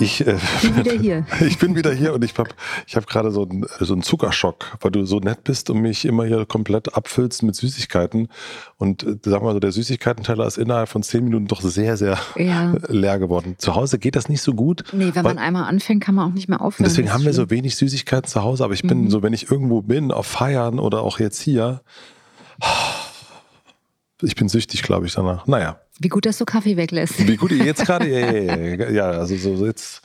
Ich äh, bin wieder hier. Ich bin wieder hier und ich habe ich hab gerade so einen, so einen Zuckerschock, weil du so nett bist und mich immer hier komplett abfüllst mit Süßigkeiten. Und äh, sagen wir mal so, der Süßigkeitenteller ist innerhalb von zehn Minuten doch sehr, sehr ja. leer geworden. Zu Hause geht das nicht so gut. Nee, wenn man einmal anfängt, kann man auch nicht mehr aufhören. Deswegen haben wir so wenig Süßigkeiten zu Hause. Aber ich bin mhm. so, wenn ich irgendwo bin, auf Feiern oder auch jetzt hier, ich bin süchtig, glaube ich, danach. Naja. Wie gut, dass du Kaffee weglässt. Wie gut, jetzt gerade, ja, ja, ja, also so jetzt,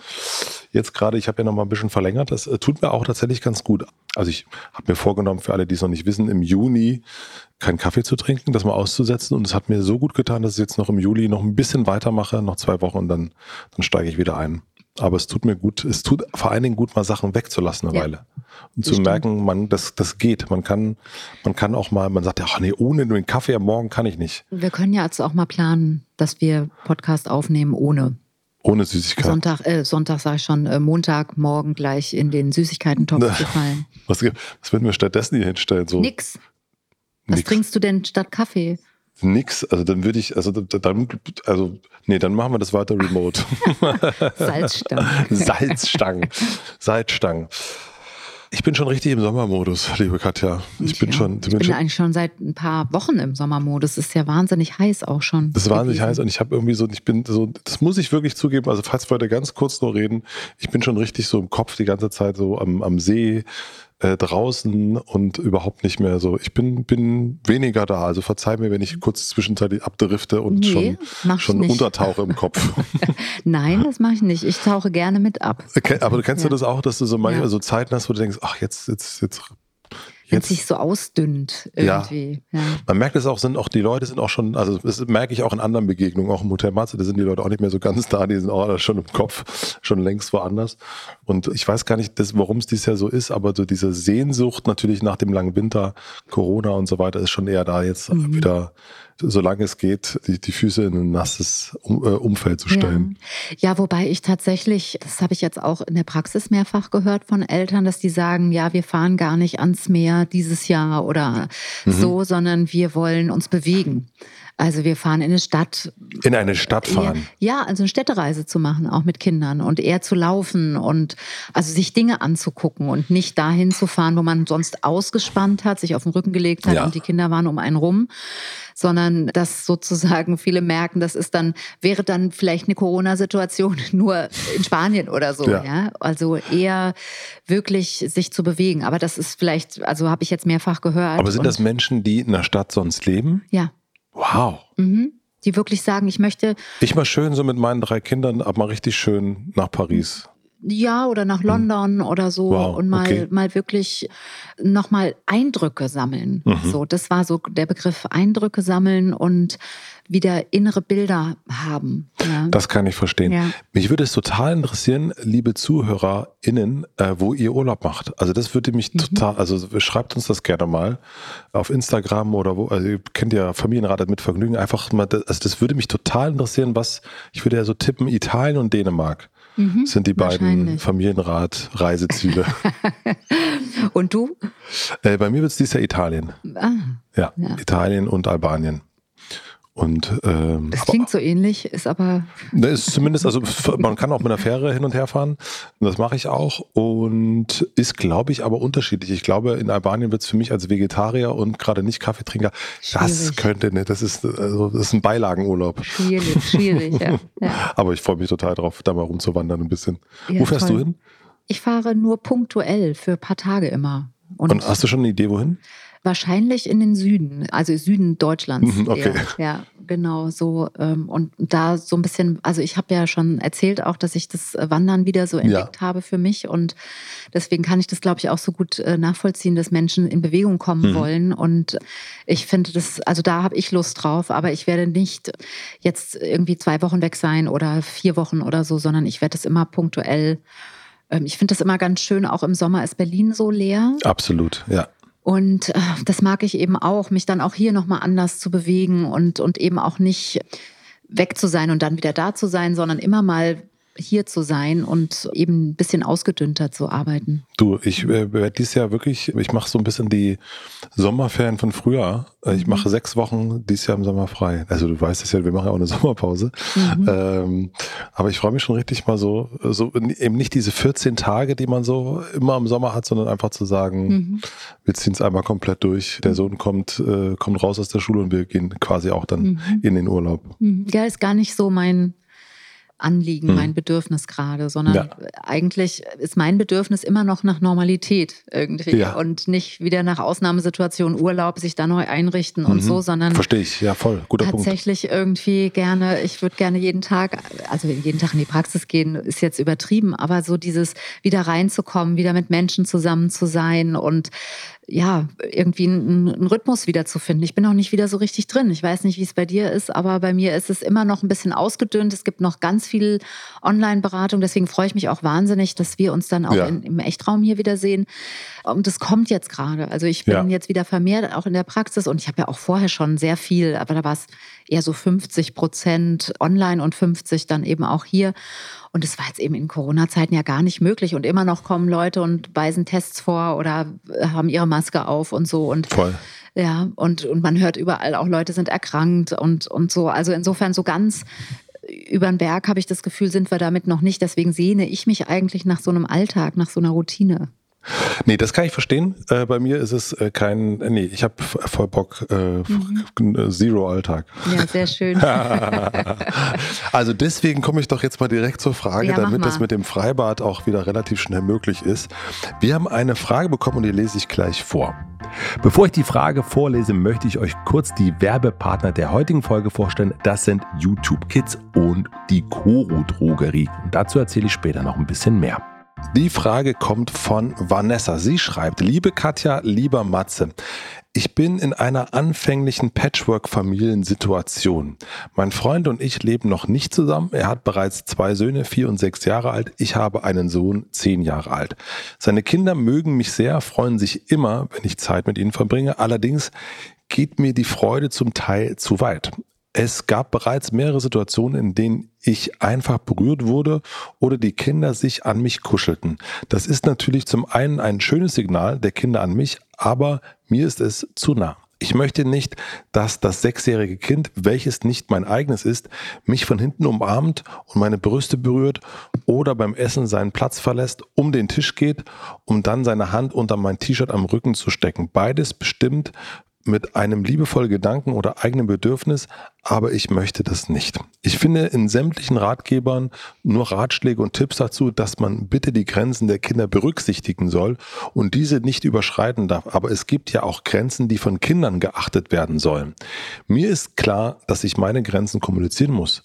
jetzt gerade, ich habe ja noch mal ein bisschen verlängert. Das äh, tut mir auch tatsächlich ganz gut. Also ich habe mir vorgenommen, für alle, die es noch nicht wissen, im Juni keinen Kaffee zu trinken, das mal auszusetzen. Und es hat mir so gut getan, dass ich jetzt noch im Juli noch ein bisschen weitermache, noch zwei Wochen und dann, dann steige ich wieder ein. Aber es tut mir gut, es tut vor allen Dingen gut, mal Sachen wegzulassen eine ja, Weile. Und zu merken, man, das, das geht. Man kann, man kann auch mal, man sagt ja, ach nee, ohne den Kaffee am Morgen kann ich nicht. Wir können ja jetzt auch mal planen, dass wir Podcast aufnehmen ohne. Ohne Süßigkeiten. Sonntag, äh, Sonntag sage ich schon, äh, Montagmorgen gleich in den Süßigkeiten-Topf zu fallen. Was, was würden wir stattdessen hier hinstellen? So? Nix. Was Nix. trinkst du denn statt Kaffee? Nix. Also dann würde ich, also dann, also nee, dann machen wir das weiter remote. Salzstangen. Salzstangen. Salzstangen. Ich bin schon richtig im Sommermodus, liebe Katja. Ich, ich bin ja. schon. Ich bin, schon, eigentlich schon seit ein paar Wochen im Sommermodus. Es ist ja wahnsinnig heiß auch schon. Das ist wahnsinnig heiß und ich habe irgendwie so, ich bin so, das muss ich wirklich zugeben. Also falls wir heute ganz kurz nur reden, ich bin schon richtig so im Kopf die ganze Zeit so am, am See äh, draußen und überhaupt nicht mehr so. Ich bin, bin weniger da. Also verzeih mir, wenn ich kurz zwischenzeitlich abdrifte und nee, schon, schon untertauche im Kopf. Nein, das mache ich nicht. Ich tauche gerne mit ab. Okay, aber du kennst ja. du das auch, dass du so manchmal ja. so Zeiten hast, wo du denkst, ach, jetzt, jetzt, jetzt wenn es sich so ausdünnt irgendwie. Ja. ja. Man merkt es auch, sind auch die Leute sind auch schon, also das merke ich auch in anderen Begegnungen, auch im Hotel Matze, da sind die Leute auch nicht mehr so ganz da, die sind auch schon im Kopf, schon längst woanders. Und ich weiß gar nicht, warum es dieses Jahr so ist, aber so diese Sehnsucht natürlich nach dem langen Winter, Corona und so weiter ist schon eher da jetzt mhm. wieder solange es geht, die, die Füße in ein nasses um, äh, Umfeld zu stellen. Ja. ja, wobei ich tatsächlich, das habe ich jetzt auch in der Praxis mehrfach gehört von Eltern, dass die sagen, ja, wir fahren gar nicht ans Meer dieses Jahr oder mhm. so, sondern wir wollen uns bewegen. Also wir fahren in eine Stadt. In eine Stadt fahren? Ja, also eine Städtereise zu machen, auch mit Kindern und eher zu laufen und also sich Dinge anzugucken und nicht dahin zu fahren, wo man sonst ausgespannt hat, sich auf den Rücken gelegt hat ja. und die Kinder waren um einen rum, sondern dass sozusagen viele merken, das ist dann, wäre dann vielleicht eine Corona-Situation nur in Spanien oder so, ja. ja. Also eher wirklich sich zu bewegen. Aber das ist vielleicht, also habe ich jetzt mehrfach gehört. Aber sind das Menschen, die in der Stadt sonst leben? Ja. Wow. Mhm. Die wirklich sagen, ich möchte. Ich mal schön so mit meinen drei Kindern, aber mal richtig schön nach Paris. Ja, oder nach hm. London mhm. oder so wow, und mal, okay. mal wirklich nochmal Eindrücke sammeln. Mhm. So, das war so der Begriff Eindrücke sammeln und wieder innere Bilder haben. Ja. Das kann ich verstehen. Ja. Mich würde es total interessieren, liebe ZuhörerInnen, äh, wo ihr Urlaub macht. Also das würde mich mhm. total, also schreibt uns das gerne mal auf Instagram oder wo, also ihr kennt ja Familienrat mit Vergnügen, einfach mal, also das würde mich total interessieren, was, ich würde ja so tippen, Italien und Dänemark. Mhm, sind die beiden Familienrat-Reiseziele. und du? Äh, bei mir wird es dieses Jahr Italien. Ah, ja, ja, Italien und Albanien. Und, ähm, das klingt so ähnlich, ist aber. Ne, ist zumindest, also man kann auch mit einer Fähre hin und her fahren. Das mache ich auch. Und ist, glaube ich, aber unterschiedlich. Ich glaube, in Albanien wird es für mich als Vegetarier und gerade nicht Kaffeetrinker, schwierig. das könnte, ne, das ist, also, das ist ein Beilagenurlaub. Schwierig, schwierig, ja. ja. Aber ich freue mich total drauf, da mal rumzuwandern ein bisschen. Ja, Wo fährst toll. du hin? Ich fahre nur punktuell für ein paar Tage immer. Und, Und hast du schon eine Idee, wohin? Wahrscheinlich in den Süden, also Süden Deutschlands. Mhm, okay. Eher. Ja, genau so. Ähm, und da so ein bisschen, also ich habe ja schon erzählt auch, dass ich das Wandern wieder so entdeckt ja. habe für mich. Und deswegen kann ich das, glaube ich, auch so gut äh, nachvollziehen, dass Menschen in Bewegung kommen mhm. wollen. Und ich finde das, also da habe ich Lust drauf, aber ich werde nicht jetzt irgendwie zwei Wochen weg sein oder vier Wochen oder so, sondern ich werde es immer punktuell ähm, ich finde das immer ganz schön, auch im Sommer ist Berlin so leer. Absolut, ja. Und äh, das mag ich eben auch, mich dann auch hier nochmal anders zu bewegen und, und eben auch nicht weg zu sein und dann wieder da zu sein, sondern immer mal hier zu sein und eben ein bisschen ausgedünnter zu arbeiten. Du, ich äh, werde dieses Jahr wirklich, ich mache so ein bisschen die Sommerferien von früher. Äh, ich mache mhm. sechs Wochen dieses Jahr im Sommer frei. Also du weißt es ja, wir machen ja auch eine Sommerpause. Mhm. Ähm, aber ich freue mich schon richtig mal so, so eben nicht diese 14 Tage, die man so immer im Sommer hat, sondern einfach zu sagen, mhm. Wir ziehen es einmal komplett durch. Der Sohn kommt, äh, kommt raus aus der Schule und wir gehen quasi auch dann mhm. in den Urlaub. Mhm. Ja, ist gar nicht so mein Anliegen, hm. mein Bedürfnis gerade, sondern ja. eigentlich ist mein Bedürfnis immer noch nach Normalität irgendwie ja. und nicht wieder nach Ausnahmesituationen, Urlaub, sich da neu einrichten mhm. und so, sondern verstehe ich, ja voll, guter tatsächlich Punkt. irgendwie gerne, ich würde gerne jeden Tag, also jeden Tag in die Praxis gehen, ist jetzt übertrieben, aber so dieses wieder reinzukommen, wieder mit Menschen zusammen zu sein und ja, irgendwie einen, einen Rhythmus wiederzufinden. Ich bin auch nicht wieder so richtig drin. Ich weiß nicht, wie es bei dir ist, aber bei mir ist es immer noch ein bisschen ausgedünnt. Es gibt noch ganz viel Online-Beratung. Deswegen freue ich mich auch wahnsinnig, dass wir uns dann auch ja. in, im Echtraum hier wiedersehen. Und das kommt jetzt gerade. Also ich bin ja. jetzt wieder vermehrt auch in der Praxis und ich habe ja auch vorher schon sehr viel, aber da war es eher so 50 Prozent online und 50 dann eben auch hier. Und das war jetzt eben in Corona-Zeiten ja gar nicht möglich. Und immer noch kommen Leute und weisen Tests vor oder haben ihre Maske auf und so. Und Voll. Ja, und, und man hört überall auch, Leute sind erkrankt und, und so. Also insofern so ganz über den Berg habe ich das Gefühl, sind wir damit noch nicht. Deswegen sehne ich mich eigentlich nach so einem Alltag, nach so einer Routine. Nee, das kann ich verstehen. Äh, bei mir ist es äh, kein, äh, nee, ich habe voll Bock, äh, mhm. Zero-Alltag. Ja, sehr schön. also deswegen komme ich doch jetzt mal direkt zur Frage, ja, damit das mit dem Freibad auch wieder relativ schnell möglich ist. Wir haben eine Frage bekommen und die lese ich gleich vor. Bevor ich die Frage vorlese, möchte ich euch kurz die Werbepartner der heutigen Folge vorstellen. Das sind YouTube Kids und die Koro Drogerie. Und dazu erzähle ich später noch ein bisschen mehr. Die Frage kommt von Vanessa. Sie schreibt, liebe Katja, lieber Matze, ich bin in einer anfänglichen Patchwork-Familiensituation. Mein Freund und ich leben noch nicht zusammen. Er hat bereits zwei Söhne, vier und sechs Jahre alt. Ich habe einen Sohn, zehn Jahre alt. Seine Kinder mögen mich sehr, freuen sich immer, wenn ich Zeit mit ihnen verbringe. Allerdings geht mir die Freude zum Teil zu weit. Es gab bereits mehrere Situationen, in denen ich einfach berührt wurde oder die Kinder sich an mich kuschelten. Das ist natürlich zum einen ein schönes Signal der Kinder an mich, aber mir ist es zu nah. Ich möchte nicht, dass das sechsjährige Kind, welches nicht mein eigenes ist, mich von hinten umarmt und meine Brüste berührt oder beim Essen seinen Platz verlässt, um den Tisch geht, um dann seine Hand unter mein T-Shirt am Rücken zu stecken. Beides bestimmt mit einem liebevollen Gedanken oder eigenen Bedürfnis, aber ich möchte das nicht. Ich finde in sämtlichen Ratgebern nur Ratschläge und Tipps dazu, dass man bitte die Grenzen der Kinder berücksichtigen soll und diese nicht überschreiten darf. Aber es gibt ja auch Grenzen, die von Kindern geachtet werden sollen. Mir ist klar, dass ich meine Grenzen kommunizieren muss.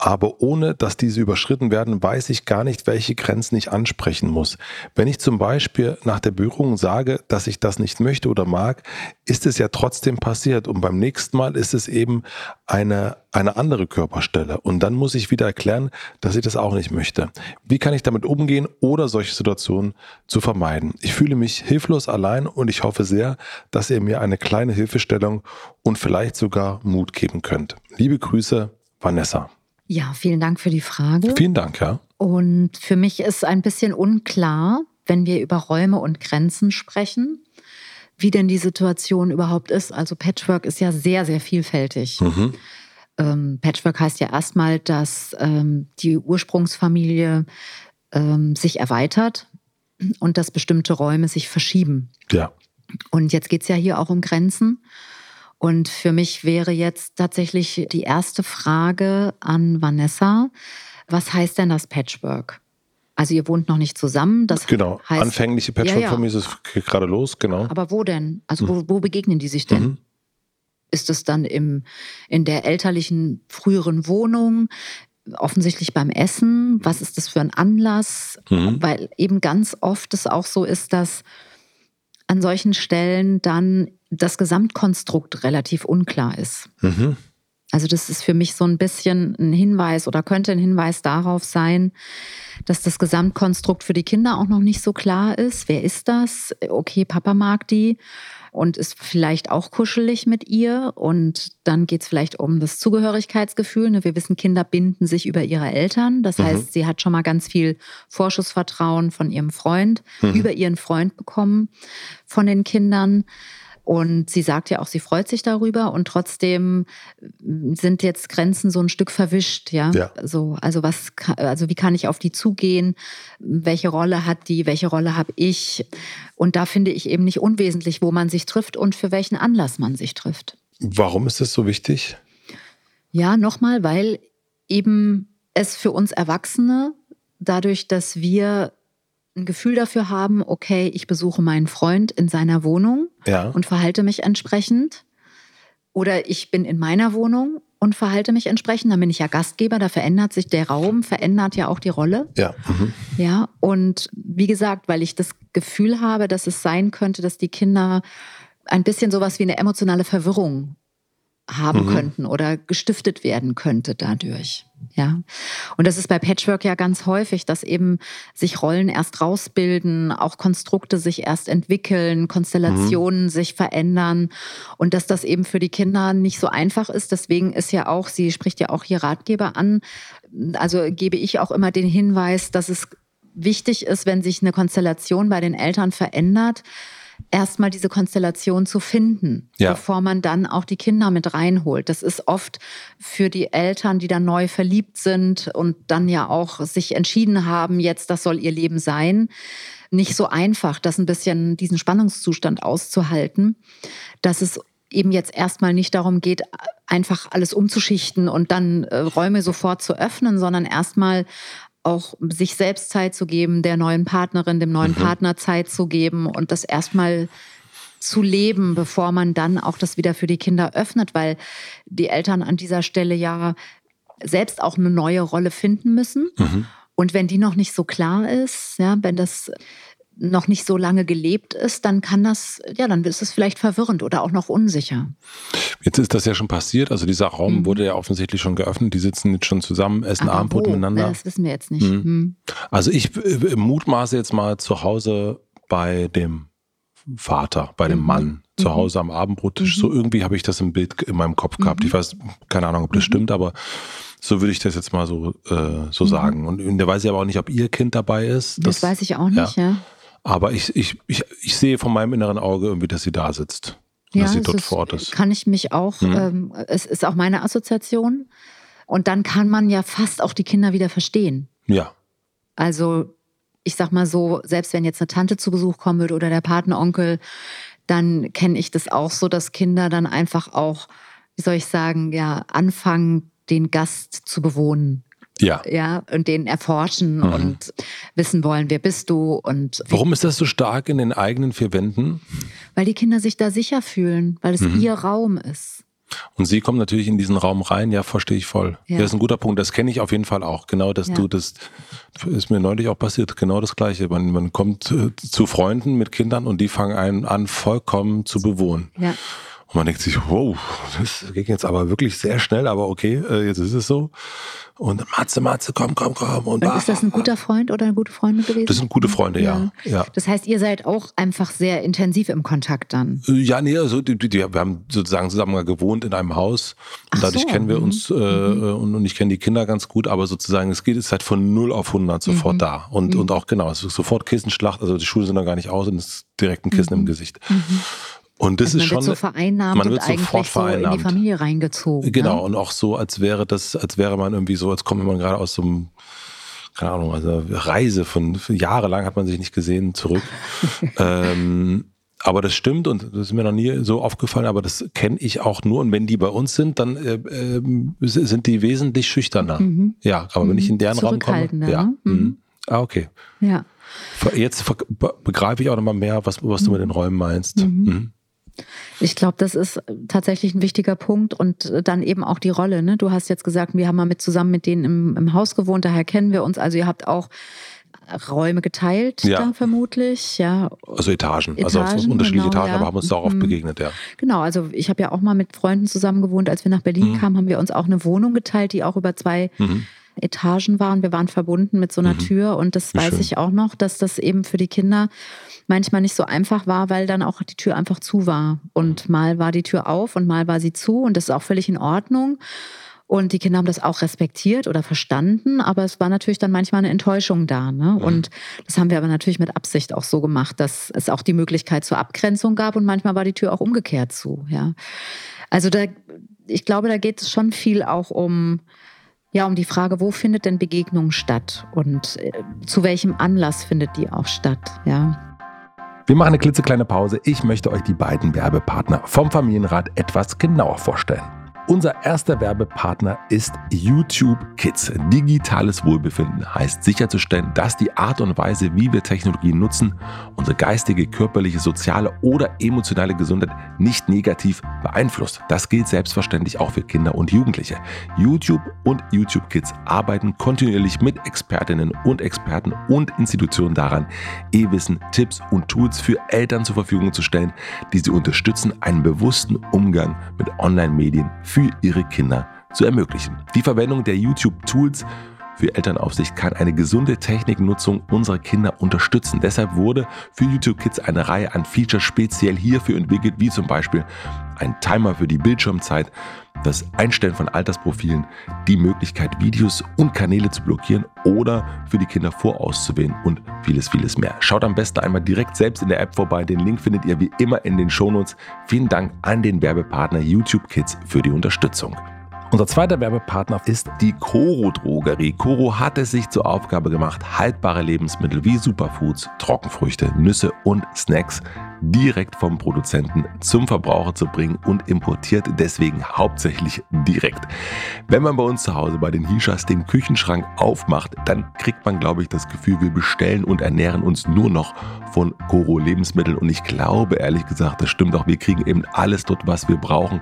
Aber ohne dass diese überschritten werden, weiß ich gar nicht, welche Grenzen ich ansprechen muss. Wenn ich zum Beispiel nach der Berührung sage, dass ich das nicht möchte oder mag, ist es ja trotzdem passiert. Und beim nächsten Mal ist es eben eine, eine andere Körperstelle. Und dann muss ich wieder erklären, dass ich das auch nicht möchte. Wie kann ich damit umgehen oder solche Situationen zu vermeiden? Ich fühle mich hilflos allein und ich hoffe sehr, dass ihr mir eine kleine Hilfestellung und vielleicht sogar Mut geben könnt. Liebe Grüße, Vanessa. Ja, vielen Dank für die Frage. Vielen Dank, ja. Und für mich ist ein bisschen unklar, wenn wir über Räume und Grenzen sprechen, wie denn die Situation überhaupt ist. Also Patchwork ist ja sehr, sehr vielfältig. Mhm. Ähm, Patchwork heißt ja erstmal, dass ähm, die Ursprungsfamilie ähm, sich erweitert und dass bestimmte Räume sich verschieben. Ja. Und jetzt geht es ja hier auch um Grenzen. Und für mich wäre jetzt tatsächlich die erste Frage an Vanessa, was heißt denn das Patchwork? Also ihr wohnt noch nicht zusammen. Das genau. heißt, Anfängliche Patchwork-Familie ja, ja. ist gerade los, genau. Aber wo denn? Also wo, wo begegnen die sich denn? Mhm. Ist es dann im, in der elterlichen früheren Wohnung? Offensichtlich beim Essen. Was ist das für ein Anlass? Mhm. Weil eben ganz oft es auch so ist, dass an solchen Stellen dann das Gesamtkonstrukt relativ unklar ist. Mhm. Also das ist für mich so ein bisschen ein Hinweis oder könnte ein Hinweis darauf sein, dass das Gesamtkonstrukt für die Kinder auch noch nicht so klar ist. Wer ist das? Okay, Papa mag die und ist vielleicht auch kuschelig mit ihr. Und dann geht es vielleicht um das Zugehörigkeitsgefühl. Ne? Wir wissen, Kinder binden sich über ihre Eltern. Das mhm. heißt, sie hat schon mal ganz viel Vorschussvertrauen von ihrem Freund, mhm. über ihren Freund bekommen von den Kindern. Und sie sagt ja auch, sie freut sich darüber und trotzdem sind jetzt Grenzen so ein Stück verwischt, ja. ja. So, also was, also wie kann ich auf die zugehen? Welche Rolle hat die? Welche Rolle habe ich? Und da finde ich eben nicht unwesentlich, wo man sich trifft und für welchen Anlass man sich trifft. Warum ist das so wichtig? Ja, nochmal, weil eben es für uns Erwachsene dadurch, dass wir ein Gefühl dafür haben, okay, ich besuche meinen Freund in seiner Wohnung ja. und verhalte mich entsprechend. Oder ich bin in meiner Wohnung und verhalte mich entsprechend. Dann bin ich ja Gastgeber, da verändert sich der Raum, verändert ja auch die Rolle. Ja. Mhm. Ja, und wie gesagt, weil ich das Gefühl habe, dass es sein könnte, dass die Kinder ein bisschen sowas wie eine emotionale Verwirrung haben mhm. könnten oder gestiftet werden könnte dadurch. Ja. Und das ist bei Patchwork ja ganz häufig, dass eben sich Rollen erst rausbilden, auch Konstrukte sich erst entwickeln, Konstellationen mhm. sich verändern und dass das eben für die Kinder nicht so einfach ist. Deswegen ist ja auch, sie spricht ja auch hier Ratgeber an, also gebe ich auch immer den Hinweis, dass es wichtig ist, wenn sich eine Konstellation bei den Eltern verändert, erstmal diese Konstellation zu finden, ja. bevor man dann auch die Kinder mit reinholt. Das ist oft für die Eltern, die dann neu verliebt sind und dann ja auch sich entschieden haben, jetzt das soll ihr Leben sein, nicht so einfach, das ein bisschen diesen Spannungszustand auszuhalten, dass es eben jetzt erstmal nicht darum geht, einfach alles umzuschichten und dann äh, Räume sofort zu öffnen, sondern erstmal auch sich selbst Zeit zu geben, der neuen Partnerin, dem neuen mhm. Partner Zeit zu geben und das erstmal zu leben, bevor man dann auch das wieder für die Kinder öffnet, weil die Eltern an dieser Stelle ja selbst auch eine neue Rolle finden müssen. Mhm. Und wenn die noch nicht so klar ist, ja, wenn das noch nicht so lange gelebt ist, dann kann das, ja, dann ist es vielleicht verwirrend oder auch noch unsicher. Jetzt ist das ja schon passiert, also dieser Raum mhm. wurde ja offensichtlich schon geöffnet, die sitzen jetzt schon zusammen, essen Aber Abendbrot wo? miteinander. Ja, das wissen wir jetzt nicht. Mhm. Mhm. Also ich äh, mutmaße jetzt mal zu Hause bei dem Vater, bei dem mhm. Mann, zu mhm. Hause am Abendbrottisch. So irgendwie habe ich das im Bild in meinem Kopf gehabt. Ich weiß, keine Ahnung, ob das stimmt, aber so würde ich das jetzt mal so, äh, so sagen. Und in der weiß ich aber auch nicht, ob ihr Kind dabei ist. Das, das weiß ich auch nicht, ja. ja. Aber ich, ich, ich, ich sehe von meinem inneren Auge irgendwie, dass sie da sitzt. Ja, dass sie dort vor Ort ist. Kann ich mich auch, mhm. ähm, es ist auch meine Assoziation. Und dann kann man ja fast auch die Kinder wieder verstehen. Ja. Also, ich sag mal so, selbst wenn jetzt eine Tante zu Besuch kommen würde oder der Patenonkel, dann kenne ich das auch so, dass Kinder dann einfach auch, wie soll ich sagen, ja, anfangen, den Gast zu bewohnen. Ja. Ja, und den erforschen mhm. und wissen wollen, wer bist du und. Warum ist das so stark in den eigenen vier Wänden? Weil die Kinder sich da sicher fühlen, weil es mhm. ihr Raum ist. Und sie kommen natürlich in diesen Raum rein, ja, verstehe ich voll. Ja. Das ist ein guter Punkt, das kenne ich auf jeden Fall auch. Genau, dass ja. du das, ist mir neulich auch passiert, genau das Gleiche. Man, man kommt äh, zu Freunden mit Kindern und die fangen einen an, vollkommen zu bewohnen. Ja. Und man denkt sich, wow, das ging jetzt aber wirklich sehr schnell, aber okay, äh, jetzt ist es so. Und Matze, Matze, komm, komm, komm. Und, und ist das ein guter Freund oder eine gute Freundin gewesen? Das sind gute Freunde, ja. ja. ja. Das heißt, ihr seid auch einfach sehr intensiv im Kontakt dann? Äh, ja, nee, also die, die, wir haben sozusagen zusammen gewohnt in einem Haus. Und Ach dadurch so. kennen wir uns mhm. äh, mhm. und, und ich kenne die Kinder ganz gut, aber sozusagen, es geht es halt von 0 auf 100 sofort mhm. da. Und, mhm. und auch genau, es ist sofort Kissenschlacht, also die Schuhe sind da gar nicht aus und es ist direkt ein Kissen im mhm. Gesicht. Mhm. Und das also ist schon. Man wird so vereinnahmt man wird und eigentlich vereinnahmt. so in die Familie reingezogen. Genau, ne? und auch so, als wäre das, als wäre man irgendwie so, als kommt man gerade aus so einem, keine Ahnung, also Reise von, jahrelang hat man sich nicht gesehen, zurück. ähm, aber das stimmt und das ist mir noch nie so aufgefallen, aber das kenne ich auch nur. Und wenn die bei uns sind, dann äh, äh, sind die wesentlich schüchterner. Mhm. Ja, aber mhm. wenn ich in deren Raum komme. Ja. Ne? Mhm. Ah, okay. Ja. Jetzt begreife ich auch nochmal mehr, was, was du mit den Räumen meinst. Mhm. Ich glaube, das ist tatsächlich ein wichtiger Punkt und dann eben auch die Rolle. Ne? Du hast jetzt gesagt, wir haben mal mit zusammen mit denen im, im Haus gewohnt, daher kennen wir uns. Also ihr habt auch Räume geteilt, ja. da vermutlich, ja. Also Etagen, Etagen also auf unterschiedliche genau, Etagen, ja. aber haben uns da auch oft mhm. begegnet, ja. Genau, also ich habe ja auch mal mit Freunden zusammen gewohnt, als wir nach Berlin mhm. kamen, haben wir uns auch eine Wohnung geteilt, die auch über zwei mhm. Etagen waren. Wir waren verbunden mit so einer mhm. Tür und das Wie weiß schön. ich auch noch, dass das eben für die Kinder manchmal nicht so einfach war, weil dann auch die Tür einfach zu war. Und mal war die Tür auf und mal war sie zu und das ist auch völlig in Ordnung. Und die Kinder haben das auch respektiert oder verstanden, aber es war natürlich dann manchmal eine Enttäuschung da. Ne? Mhm. Und das haben wir aber natürlich mit Absicht auch so gemacht, dass es auch die Möglichkeit zur Abgrenzung gab und manchmal war die Tür auch umgekehrt zu. Ja. Also da, ich glaube, da geht es schon viel auch um, ja, um die Frage, wo findet denn Begegnung statt und äh, zu welchem Anlass findet die auch statt, ja. Wir machen eine klitzekleine Pause. Ich möchte euch die beiden Werbepartner vom Familienrat etwas genauer vorstellen. Unser erster Werbepartner ist YouTube Kids. Digitales Wohlbefinden heißt sicherzustellen, dass die Art und Weise, wie wir Technologie nutzen, unsere geistige, körperliche, soziale oder emotionale Gesundheit nicht negativ beeinflusst. Das gilt selbstverständlich auch für Kinder und Jugendliche. YouTube und YouTube Kids arbeiten kontinuierlich mit Expertinnen und Experten und Institutionen daran, E-Wissen, Tipps und Tools für Eltern zur Verfügung zu stellen, die sie unterstützen, einen bewussten Umgang mit Online-Medien für für ihre Kinder zu ermöglichen. Die Verwendung der YouTube-Tools für Elternaufsicht kann eine gesunde Techniknutzung unserer Kinder unterstützen. Deshalb wurde für YouTube Kids eine Reihe an Features speziell hierfür entwickelt, wie zum Beispiel ein Timer für die Bildschirmzeit, das Einstellen von Altersprofilen, die Möglichkeit, Videos und Kanäle zu blockieren oder für die Kinder vorauszuwählen und vieles, vieles mehr. Schaut am besten einmal direkt selbst in der App vorbei. Den Link findet ihr wie immer in den Shownotes. Vielen Dank an den Werbepartner YouTube Kids für die Unterstützung. Unser zweiter Werbepartner ist die Coro Drogerie. Coro hat es sich zur Aufgabe gemacht, haltbare Lebensmittel wie Superfoods, Trockenfrüchte, Nüsse und Snacks direkt vom Produzenten zum Verbraucher zu bringen und importiert deswegen hauptsächlich direkt. Wenn man bei uns zu Hause bei den Hishas den Küchenschrank aufmacht, dann kriegt man, glaube ich, das Gefühl, wir bestellen und ernähren uns nur noch von Coro Lebensmitteln und ich glaube ehrlich gesagt, das stimmt auch, wir kriegen eben alles dort, was wir brauchen.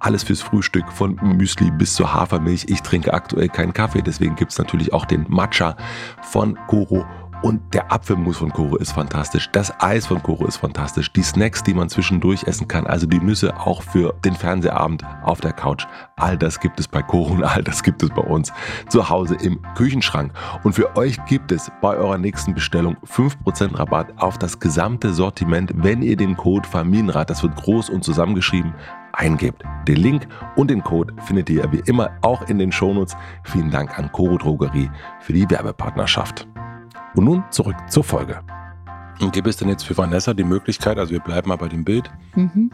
Alles fürs Frühstück, von Müsli bis zur Hafermilch. Ich trinke aktuell keinen Kaffee, deswegen gibt es natürlich auch den Matcha von Coro und der Apfelmus von Koro ist fantastisch. Das Eis von Koro ist fantastisch. Die Snacks, die man zwischendurch essen kann. Also die Nüsse auch für den Fernsehabend auf der Couch. All das gibt es bei Koro und all das gibt es bei uns zu Hause im Küchenschrank. Und für euch gibt es bei eurer nächsten Bestellung 5% Rabatt auf das gesamte Sortiment, wenn ihr den Code Familienrat, das wird groß und zusammengeschrieben, eingebt. Den Link und den Code findet ihr wie immer auch in den Shownotes. Vielen Dank an Coro Drogerie für die Werbepartnerschaft. Und nun zurück zur Folge. Und gibt es denn jetzt für Vanessa die Möglichkeit, also wir bleiben mal bei dem Bild, mhm.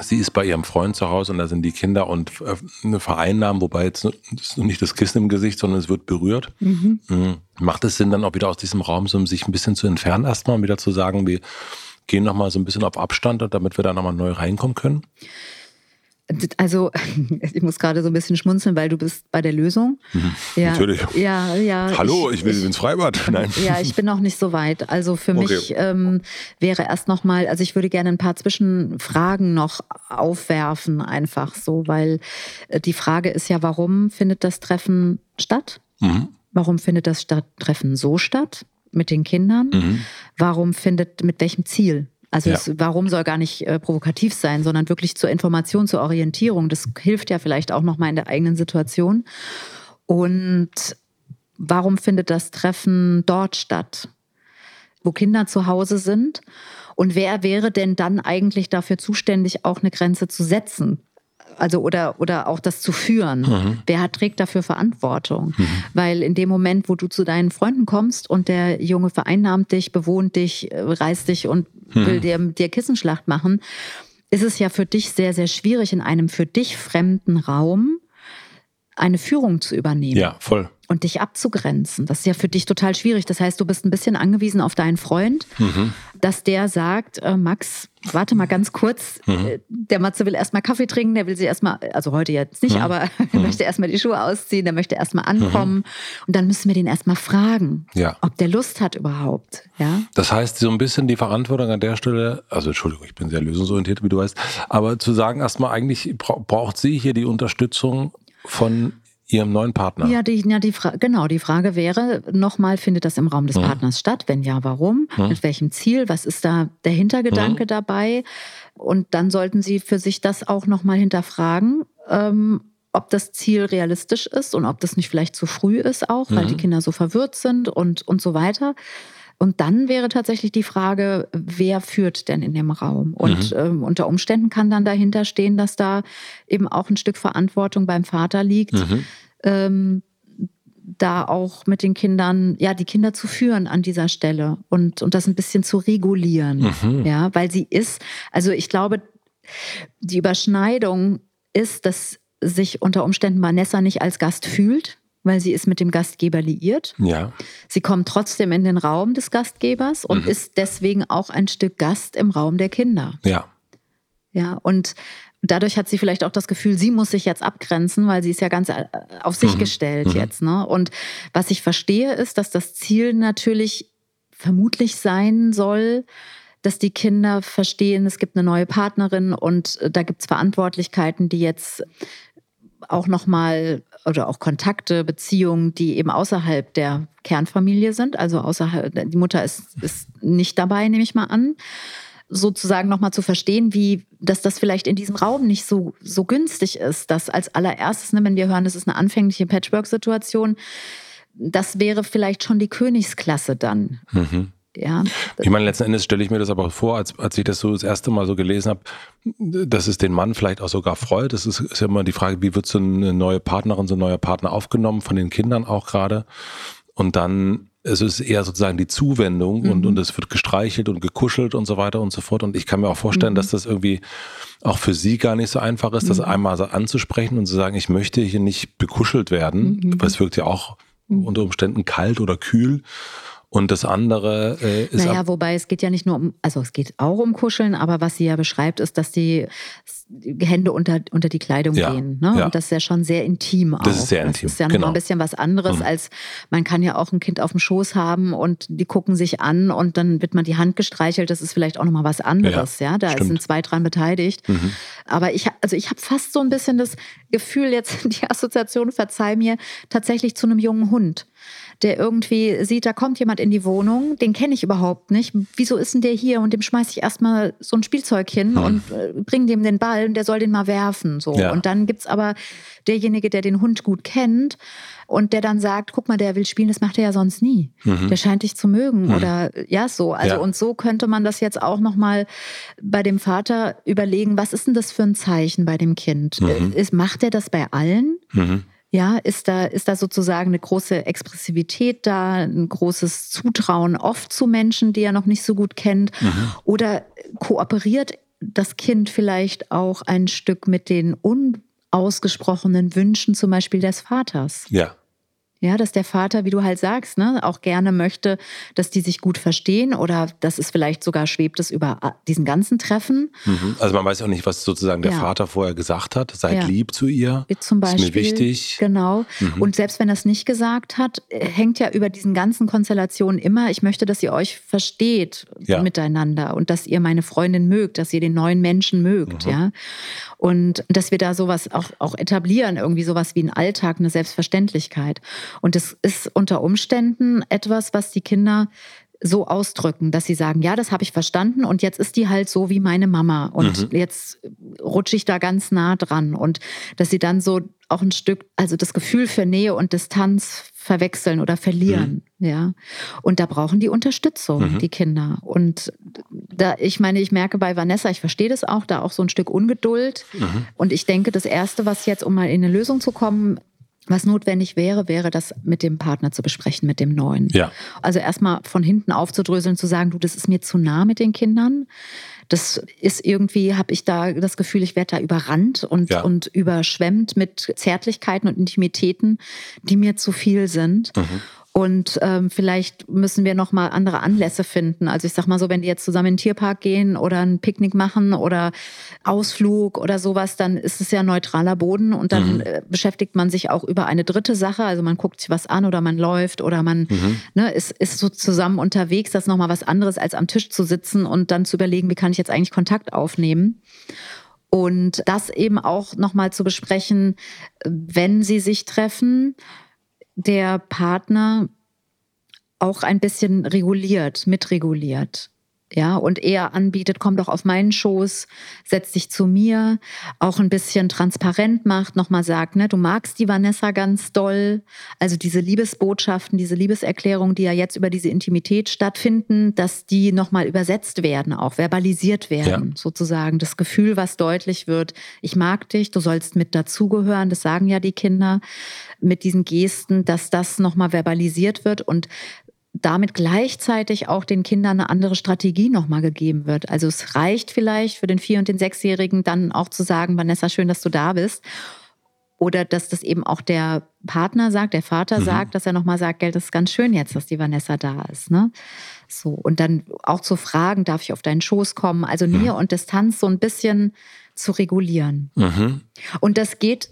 sie ist bei ihrem Freund zu Hause und da sind die Kinder und äh, eine Vereinnahme, wobei jetzt ist nicht das Kissen im Gesicht, sondern es wird berührt. Mhm. Mhm. Macht es Sinn, dann auch wieder aus diesem Raum so sich ein bisschen zu entfernen, erstmal und wieder zu sagen, wir gehen nochmal so ein bisschen auf Abstand, damit wir da nochmal neu reinkommen können? Also, ich muss gerade so ein bisschen schmunzeln, weil du bist bei der Lösung. Mhm, ja, natürlich. Ja, ja. Hallo, ich, ich will ins Freibad. Nein. Ja, ich bin noch nicht so weit. Also für okay. mich ähm, wäre erst noch mal, also ich würde gerne ein paar Zwischenfragen noch aufwerfen, einfach so, weil äh, die Frage ist ja, warum findet das Treffen statt? Mhm. Warum findet das Treffen so statt mit den Kindern? Mhm. Warum findet, mit welchem Ziel also ja. es, warum soll gar nicht äh, provokativ sein, sondern wirklich zur Information, zur Orientierung. Das hilft ja vielleicht auch nochmal in der eigenen Situation. Und warum findet das Treffen dort statt, wo Kinder zu Hause sind? Und wer wäre denn dann eigentlich dafür zuständig, auch eine Grenze zu setzen? Also oder, oder auch das zu führen. Mhm. Wer hat, trägt dafür Verantwortung? Mhm. Weil in dem Moment, wo du zu deinen Freunden kommst und der Junge vereinnahmt dich, bewohnt dich, äh, reißt dich und mhm. will dir, dir Kissenschlacht machen, ist es ja für dich sehr, sehr schwierig, in einem für dich fremden Raum eine Führung zu übernehmen. Ja, voll. Und dich abzugrenzen. Das ist ja für dich total schwierig. Das heißt, du bist ein bisschen angewiesen auf deinen Freund. Mhm. dass der sagt, äh, Max, warte mal ganz kurz, mhm. Äh, der Matze will erstmal Kaffee trinken, der will sie erstmal, also heute jetzt nicht, mhm. aber er mhm. möchte erstmal die Schuhe ausziehen, der möchte erstmal ankommen mhm. und dann müssen wir den erstmal fragen, ja. ob der Lust hat überhaupt. Ja? Das heißt, so ein bisschen die Verantwortung an der Stelle, also Entschuldigung, ich bin sehr lösungsorientiert, wie du weißt, aber zu sagen erstmal eigentlich braucht sie hier die Unterstützung von Ihrem neuen Partner? Ja, die, ja die genau. Die Frage wäre nochmal, findet das im Raum des mhm. Partners statt? Wenn ja, warum? Mhm. Mit welchem Ziel? Was ist da der Hintergedanke mhm. dabei? Und dann sollten Sie für sich das auch nochmal hinterfragen. Ähm, ob das Ziel realistisch ist und ob das nicht vielleicht zu früh ist auch, weil die mhm. Kinder so verwirrt sind und, und so weiter. Und dann wäre tatsächlich die Frage, wer führt denn in dem Raum? Und mhm. ähm, unter Umständen kann dann dahinter stehen, dass da eben auch ein Stück Verantwortung beim Vater liegt, mhm. ähm, da auch mit den Kindern, ja, die Kinder zu führen an dieser Stelle und, und das ein bisschen zu regulieren. Mhm. Ja, weil sie ist, also ich glaube, die Überschneidung ist, dass sich unter Umständen Vanessa nicht als Gast fühlt, weil sie ist mit dem Gastgeber liiert. Ja. Sie kommt trotzdem in den Raum des Gastgebers und mhm. ist deswegen auch ein Stück Gast im Raum der Kinder. Ja. Ja, und dadurch hat sie vielleicht auch das Gefühl, sie muss sich jetzt abgrenzen, weil sie ist ja ganz äh, auf sich mhm. gestellt mhm. jetzt. Ne? Und was ich verstehe, ist, dass das Ziel natürlich vermutlich sein soll, dass die Kinder verstehen, es gibt eine neue Partnerin und äh, da gibt es Verantwortlichkeiten, die jetzt auch nochmal oder auch Kontakte, Beziehungen, die eben außerhalb der Kernfamilie sind. Also außerhalb, die Mutter ist, ist nicht dabei, nehme ich mal an. Sozusagen nochmal zu verstehen, wie, dass das vielleicht in diesem Raum nicht so, so günstig ist, dass als allererstes, ne, wenn wir hören, das ist eine anfängliche Patchwork-Situation, das wäre vielleicht schon die Königsklasse dann. Mhm. Ja. Ich meine, letzten Endes stelle ich mir das aber vor, als, als ich das so das erste Mal so gelesen habe, dass es den Mann vielleicht auch sogar freut. Das ist, ist ja immer die Frage, wie wird so eine neue Partnerin, so ein neuer Partner aufgenommen, von den Kindern auch gerade. Und dann es ist eher sozusagen die Zuwendung mhm. und, und es wird gestreichelt und gekuschelt und so weiter und so fort. Und ich kann mir auch vorstellen, mhm. dass das irgendwie auch für sie gar nicht so einfach ist, das mhm. einmal so anzusprechen und zu sagen, ich möchte hier nicht bekuschelt werden, mhm. weil es wirkt ja auch mhm. unter Umständen kalt oder kühl. Und das andere äh, ist. Naja, wobei es geht ja nicht nur um, also es geht auch um Kuscheln, aber was sie ja beschreibt, ist, dass die Hände unter, unter die Kleidung ja, gehen. Ne? Ja. Und das ist ja schon sehr intim auch. Das ist sehr intim. Das ist ja genau. noch ein bisschen was anderes, mhm. als man kann ja auch ein Kind auf dem Schoß haben und die gucken sich an und dann wird man die Hand gestreichelt. Das ist vielleicht auch nochmal was anderes. Ja, ja? Da stimmt. sind zwei dran beteiligt. Mhm. Aber ich, also ich habe fast so ein bisschen das Gefühl, jetzt die Assoziation, verzeih mir, tatsächlich zu einem jungen Hund der irgendwie sieht, da kommt jemand in die Wohnung, den kenne ich überhaupt nicht. Wieso ist denn der hier? Und dem schmeiße ich erstmal so ein Spielzeug hin hm. und äh, bringe dem den Ball und der soll den mal werfen. So. Ja. Und dann gibt es aber derjenige, der den Hund gut kennt und der dann sagt, guck mal, der will spielen, das macht er ja sonst nie. Mhm. Der scheint dich zu mögen mhm. oder ja, so. Also ja. und so könnte man das jetzt auch nochmal bei dem Vater überlegen, was ist denn das für ein Zeichen bei dem Kind? Mhm. Ist, macht er das bei allen? Mhm. Ja, ist da, ist da sozusagen eine große Expressivität da, ein großes Zutrauen oft zu Menschen, die er noch nicht so gut kennt? Mhm. Oder kooperiert das Kind vielleicht auch ein Stück mit den unausgesprochenen Wünschen zum Beispiel des Vaters? Ja. Ja, dass der Vater, wie du halt sagst, ne, auch gerne möchte, dass die sich gut verstehen oder dass es vielleicht sogar schwebt es über äh, diesen ganzen Treffen. Mhm. Also man weiß auch nicht, was sozusagen der ja. Vater vorher gesagt hat. Seid ja. lieb zu ihr. Zum Beispiel. Ist mir wichtig. Genau. Mhm. Und selbst wenn er es nicht gesagt hat, äh, hängt ja über diesen ganzen Konstellationen immer, ich möchte, dass ihr euch versteht ja. miteinander und dass ihr meine Freundin mögt, dass ihr den neuen Menschen mögt, mhm. ja. Und dass wir da sowas auch, auch etablieren, irgendwie sowas wie ein Alltag, eine Selbstverständlichkeit. Und es ist unter Umständen etwas, was die Kinder so ausdrücken, dass sie sagen, ja, das habe ich verstanden und jetzt ist die halt so wie meine Mama und mhm. jetzt rutsche ich da ganz nah dran und dass sie dann so auch ein Stück, also das Gefühl für Nähe und Distanz verwechseln oder verlieren, mhm. ja. Und da brauchen die Unterstützung, mhm. die Kinder. Und da, ich meine, ich merke bei Vanessa, ich verstehe das auch, da auch so ein Stück Ungeduld. Mhm. Und ich denke, das Erste, was jetzt, um mal in eine Lösung zu kommen, was notwendig wäre, wäre das mit dem Partner zu besprechen, mit dem Neuen. Ja. Also erstmal von hinten aufzudröseln, zu sagen, du, das ist mir zu nah mit den Kindern. Das ist irgendwie, habe ich da das Gefühl, ich werde da überrannt und, ja. und überschwemmt mit Zärtlichkeiten und Intimitäten, die mir zu viel sind. Mhm. Und ähm, vielleicht müssen wir noch mal andere Anlässe finden. Also ich sag mal so, wenn die jetzt zusammen in den Tierpark gehen oder ein Picknick machen oder Ausflug oder sowas, dann ist es ja neutraler Boden und dann mhm. äh, beschäftigt man sich auch über eine dritte Sache. Also man guckt sich was an oder man läuft oder man mhm. ne, ist, ist so zusammen unterwegs. Das ist noch mal was anderes als am Tisch zu sitzen und dann zu überlegen, wie kann ich jetzt eigentlich Kontakt aufnehmen. Und das eben auch noch mal zu besprechen, wenn sie sich treffen der Partner auch ein bisschen reguliert, mitreguliert ja, und eher anbietet, komm doch auf meinen Schoß, setz dich zu mir, auch ein bisschen transparent macht, nochmal sagt, ne, du magst die Vanessa ganz doll. Also diese Liebesbotschaften, diese Liebeserklärungen, die ja jetzt über diese Intimität stattfinden, dass die nochmal übersetzt werden, auch verbalisiert werden, ja. sozusagen. Das Gefühl, was deutlich wird, ich mag dich, du sollst mit dazugehören, das sagen ja die Kinder mit diesen Gesten, dass das nochmal verbalisiert wird und damit gleichzeitig auch den Kindern eine andere Strategie nochmal gegeben wird. Also es reicht vielleicht für den Vier- und den Sechsjährigen dann auch zu sagen, Vanessa, schön, dass du da bist. Oder dass das eben auch der Partner sagt, der Vater mhm. sagt, dass er nochmal sagt, Geld ist ganz schön jetzt, dass die Vanessa da ist. Ne? So. Und dann auch zu fragen, darf ich auf deinen Schoß kommen? Also mhm. Nähe und Distanz so ein bisschen zu regulieren. Mhm. Und das geht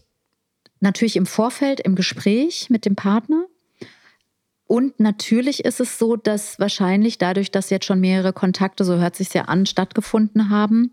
natürlich im Vorfeld, im Gespräch mit dem Partner. Und natürlich ist es so, dass wahrscheinlich dadurch, dass jetzt schon mehrere Kontakte, so hört sich ja an, stattgefunden haben,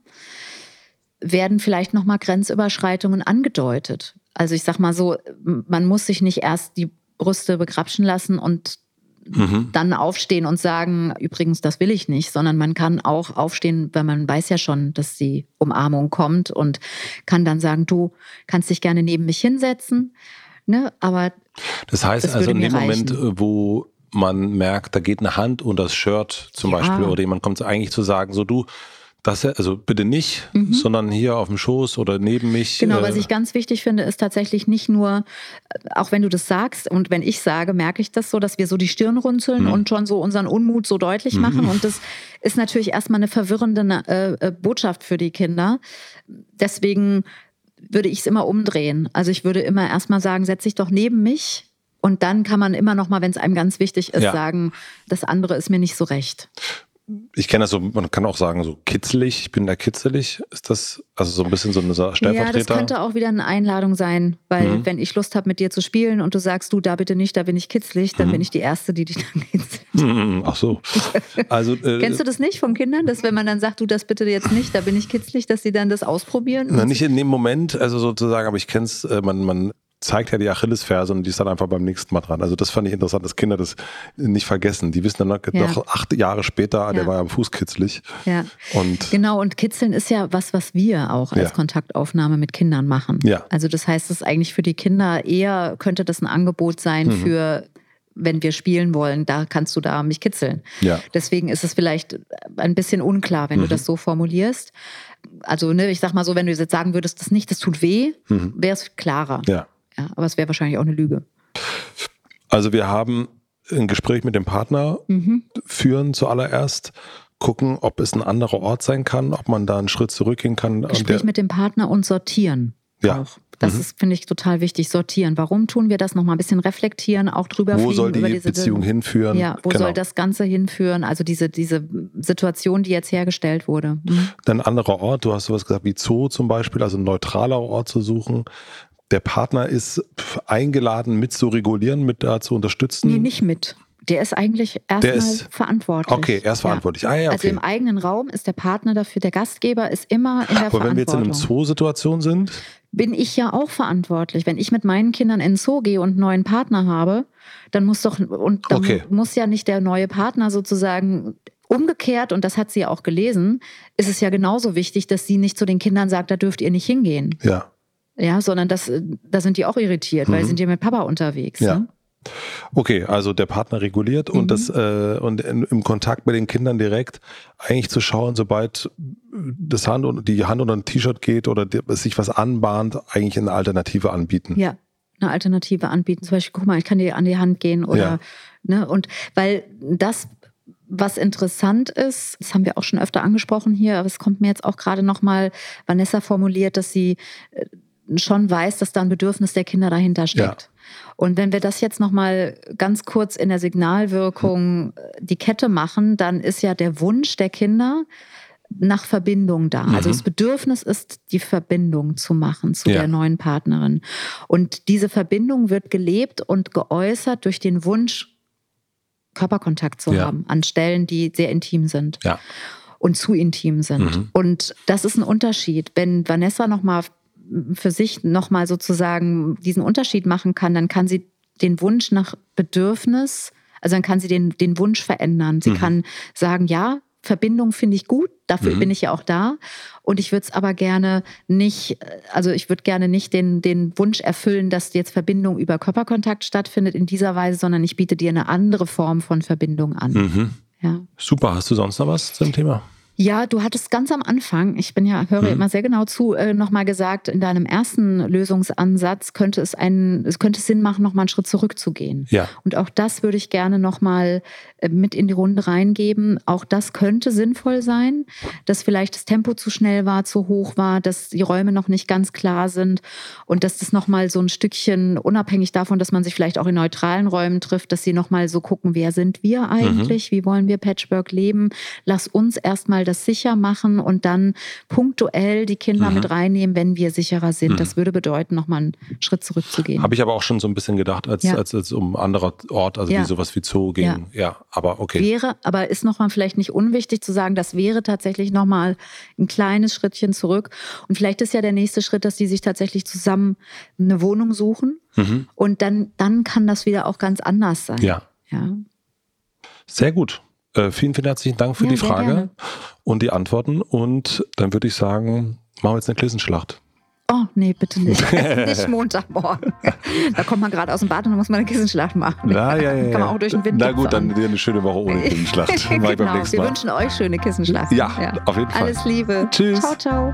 werden vielleicht noch mal Grenzüberschreitungen angedeutet. Also ich sag mal so, man muss sich nicht erst die Brüste begrapschen lassen und mhm. dann aufstehen und sagen, übrigens, das will ich nicht, sondern man kann auch aufstehen, weil man weiß ja schon, dass die Umarmung kommt und kann dann sagen, du kannst dich gerne neben mich hinsetzen. Ne? Aber das heißt das also in dem Moment, äh, wo man merkt, da geht eine Hand unter das Shirt zum ja. Beispiel oder jemand kommt eigentlich zu sagen, so du, das, also bitte nicht, mhm. sondern hier auf dem Schoß oder neben mich. Genau, was äh, ich ganz wichtig finde, ist tatsächlich nicht nur, äh, auch wenn du das sagst und wenn ich sage, merke ich das so, dass wir so die Stirn runzeln mhm. und schon so unseren Unmut so deutlich mhm. machen. Und das ist natürlich erstmal eine verwirrende äh, Botschaft für die Kinder. Deswegen würde ich es immer umdrehen. Also ich würde immer erstmal sagen, setz dich doch neben mich. Und dann kann man immer noch mal, wenn es einem ganz wichtig ist, ja. sagen, das andere ist mir nicht so recht ich kenne das so, man kann auch sagen, so kitzelig, ich bin da kitzelig. Ist das also so ein bisschen so eine Stellvertreter? Ja, das könnte auch wieder eine Einladung sein, weil mhm. wenn ich Lust habe, mit dir zu spielen und du sagst, du da bitte nicht, da bin ich kitzlig, dann mhm. bin ich die Erste, die dich dann kitzelt. Mhm, ach so. Also, äh, Kennst du das nicht von Kindern, dass wenn man dann sagt, du das bitte jetzt nicht, da bin ich kitzlig, dass sie dann das ausprobieren? Na, nicht in dem Moment, also sozusagen, aber ich kenne es, äh, man, man zeigt ja die Achillesferse und die ist dann einfach beim nächsten Mal dran. Also das fand ich interessant, dass Kinder das nicht vergessen. Die wissen dann ja. noch acht Jahre später, ja. der war ja am Fuß kitzlig. Ja. Und genau, und Kitzeln ist ja was, was wir auch als ja. Kontaktaufnahme mit Kindern machen. Ja. Also das heißt, es ist eigentlich für die Kinder eher, könnte das ein Angebot sein mhm. für wenn wir spielen wollen, da kannst du da mich kitzeln. Ja. Deswegen ist es vielleicht ein bisschen unklar, wenn mhm. du das so formulierst. Also, ne, ich sag mal so, wenn du jetzt sagen würdest, das nicht, das tut weh, mhm. wäre es klarer. Ja. Ja, aber es wäre wahrscheinlich auch eine Lüge. Also wir haben ein Gespräch mit dem Partner mhm. führen zuallererst, gucken, ob es ein anderer Ort sein kann, ob man da einen Schritt zurückgehen kann. Gespräch mit dem Partner und sortieren. Ja. Auch. Das mhm. ist, finde ich, total wichtig. Sortieren. Warum tun wir das? Nochmal ein bisschen reflektieren, auch drüber Wo soll die Beziehung hinführen? Ja, wo genau. soll das Ganze hinführen? Also diese, diese Situation, die jetzt hergestellt wurde. Mhm. Dann ein anderer Ort, du hast sowas gesagt wie Zoo zum Beispiel, also ein neutraler Ort zu suchen der Partner ist eingeladen, mit zu regulieren, mit da zu unterstützen? Nee, nicht mit. Der ist eigentlich erstmal verantwortlich. Okay, er ist verantwortlich. Ja. Ah, ja, also okay. Also im eigenen Raum ist der Partner dafür, der Gastgeber ist immer in der Aber Verantwortung. Aber wenn wir jetzt in einer Zoo-Situation sind? Bin ich ja auch verantwortlich. Wenn ich mit meinen Kindern in den Zoo gehe und einen neuen Partner habe, dann muss doch, und dann okay. muss ja nicht der neue Partner sozusagen Umgekehrt, und das hat sie ja auch gelesen, ist es ja genauso wichtig, dass sie nicht zu den Kindern sagt, da dürft ihr nicht hingehen. Ja. Ja, sondern das, da sind die auch irritiert, mhm. weil sie sind ja mit Papa unterwegs. Ja. Ne? Okay, also der Partner reguliert mhm. und das äh, und in, im Kontakt mit den Kindern direkt eigentlich zu schauen, sobald das Hand und die Hand unter ein T-Shirt geht oder die, sich was anbahnt, eigentlich eine Alternative anbieten. Ja, eine Alternative anbieten. Zum Beispiel, guck mal, ich kann dir an die Hand gehen oder ja. ne und weil das was interessant ist, das haben wir auch schon öfter angesprochen hier, aber es kommt mir jetzt auch gerade nochmal, Vanessa formuliert, dass sie äh, schon weiß, dass da ein Bedürfnis der Kinder dahinter steckt. Ja. Und wenn wir das jetzt nochmal ganz kurz in der Signalwirkung die Kette machen, dann ist ja der Wunsch der Kinder nach Verbindung da. Also mhm. Also das Bedürfnis ist, die Verbindung zu machen zu ja. der neuen Partnerin. Und diese Verbindung wird gelebt und geäußert durch den Wunsch, Körperkontakt zu ja. haben an Stellen, die sehr intim sind. Ja. Und zu intim sind. Mhm. Und das ist ein Unterschied. Wenn Vanessa nochmal für sich nochmal sozusagen diesen Unterschied machen kann, dann kann sie den Wunsch nach Bedürfnis, also dann kann sie den, den Wunsch verändern. Sie mhm. kann sagen, ja, Verbindung finde ich gut, dafür mhm. bin ich ja auch da. Und ich würde es aber gerne nicht, also ich würde gerne nicht den, den Wunsch erfüllen, dass jetzt Verbindung über Körperkontakt stattfindet in dieser Weise, sondern ich biete dir eine andere Form von Verbindung an. Mhm. Ja. Super, hast du sonst noch was zum Thema? Ja, du hattest ganz am Anfang, ich bin ja, höre hm. immer sehr genau zu, äh, nochmal gesagt, in deinem ersten Lösungsansatz könnte es einen, es könnte Sinn machen, nochmal einen Schritt zurückzugehen. Ja. Und auch das würde ich gerne nochmal äh, mit in die Runde reingeben. Auch das könnte sinnvoll sein, dass vielleicht das Tempo zu schnell war, zu hoch war, dass die Räume noch nicht ganz klar sind und dass das nochmal so ein Stückchen, unabhängig davon, dass man sich vielleicht auch in neutralen Räumen trifft, dass sie nochmal so gucken, wer sind wir eigentlich, mhm. wie wollen wir Patchwork leben. Lass uns erstmal das sicher machen und dann punktuell die Kinder mhm. mit reinnehmen, wenn wir sicherer sind. Mhm. Das würde bedeuten, nochmal einen Schritt zurückzugehen. Habe ich aber auch schon so ein bisschen gedacht, als, ja. als, als um anderer Ort, also ja. wie sowas wie Zoo ging. Ja. ja, aber okay. Wäre, aber ist nochmal vielleicht nicht unwichtig zu sagen, das wäre tatsächlich nochmal ein kleines Schrittchen zurück. Und vielleicht ist ja der nächste Schritt, dass die sich tatsächlich zusammen eine Wohnung suchen. Mhm. Und dann, dann kann das wieder auch ganz anders sein. Ja. ja. Sehr gut. Äh, vielen, vielen herzlichen Dank für ja, die Frage und die Antworten. Und dann würde ich sagen, machen wir jetzt eine Kissenschlacht. Oh, nee, bitte nicht. nicht Montagmorgen. Da kommt man gerade aus dem Bad und dann muss man eine Kissenschlacht machen. Na, ja, ja, Kann man auch durch den Wind Na gut, dann eine schöne Woche ohne Kissenschlacht. genau, wir wünschen euch schöne Kissenschlacht. Ja, ja, auf jeden Fall. Alles Liebe. Tschüss. Ciao, ciao.